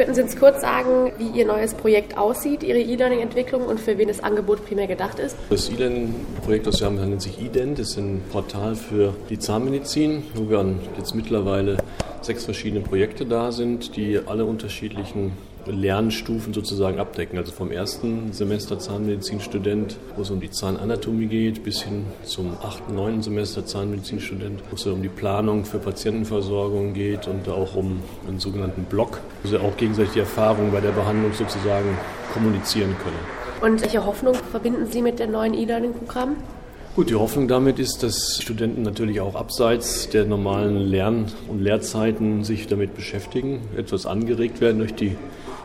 Könnten Sie uns kurz sagen, wie Ihr neues Projekt aussieht, Ihre E-Learning-Entwicklung und für wen das Angebot primär gedacht ist? Das E-Learning-Projekt, das wir haben, nennt sich Ident. Das ist ein Portal für die Zahnmedizin, wo wir jetzt mittlerweile sechs verschiedene Projekte da sind, die alle unterschiedlichen Lernstufen sozusagen abdecken. Also vom ersten Semester Zahnmedizinstudent, wo es um die Zahnanatomie geht, bis hin zum achten, neunten Semester Zahnmedizinstudent, wo es um die Planung für Patientenversorgung geht und auch um einen sogenannten Block, wo sie auch gegenseitig die Erfahrungen bei der Behandlung sozusagen kommunizieren können. Und welche Hoffnung verbinden Sie mit dem neuen E-Learning-Programm? Gut, die Hoffnung damit ist, dass Studenten natürlich auch abseits der normalen Lern- und Lehrzeiten sich damit beschäftigen, etwas angeregt werden durch die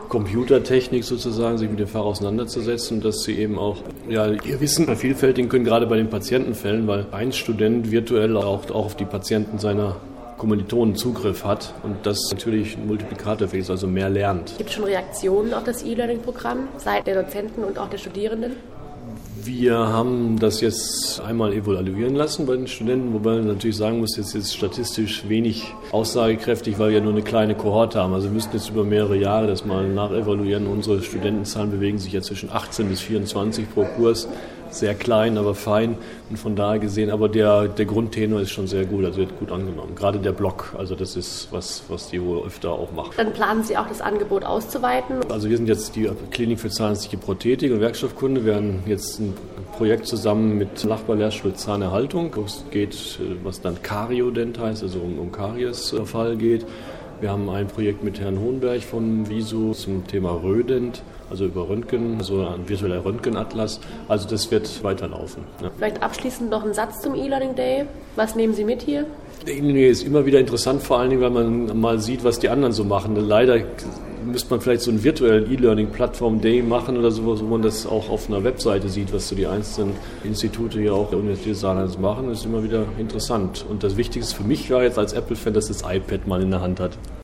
Computertechnik sozusagen, sich mit dem Fach auseinanderzusetzen, dass sie eben auch ja, ihr Wissen vervielfältigen können, gerade bei den Patientenfällen, weil ein Student virtuell auch, auch auf die Patienten seiner Kommilitonen Zugriff hat und das natürlich ein Multiplikatorfähig ist, also mehr lernt. Gibt es schon Reaktionen auf das E-Learning-Programm seit der Dozenten und auch der Studierenden? Wir haben das jetzt einmal evaluieren lassen bei den Studenten, wobei man natürlich sagen muss, jetzt ist statistisch wenig aussagekräftig, weil wir ja nur eine kleine Kohorte haben. Also wir müssten jetzt über mehrere Jahre das mal nachevaluieren. Unsere Studentenzahlen bewegen sich ja zwischen 18 bis 24 pro Kurs sehr klein, aber fein und von daher gesehen, aber der, der Grundtenor ist schon sehr gut, also wird gut angenommen. Gerade der Block, also das ist was, was die wohl öfter auch machen. Dann planen Sie auch das Angebot auszuweiten? Also wir sind jetzt die Klinik für zahnärztliche Prothetik und Werkstoffkunde. Wir haben jetzt ein Projekt zusammen mit Nachbarlehrstuhl Zahnerhaltung, wo es geht, was dann Kariodent heißt, also um, um Kariesfall geht. Wir haben ein Projekt mit Herrn Hohenberg von Visu zum Thema Rödent also über Röntgen, so ein virtueller Röntgenatlas. Also das wird weiterlaufen. Ja. Vielleicht abschließend noch ein Satz zum E-Learning Day. Was nehmen Sie mit hier? Der E-Learning Day ist immer wieder interessant, vor allen Dingen, weil man mal sieht, was die anderen so machen. Leider müsste man vielleicht so einen virtuellen E-Learning-Plattform Day machen oder sowas, wo man das auch auf einer Webseite sieht, was so die einzelnen Institute hier auch der Universität Saarlands machen. Das ist immer wieder interessant. Und das Wichtigste für mich war jetzt als Apple-Fan, dass das iPad mal in der Hand hat.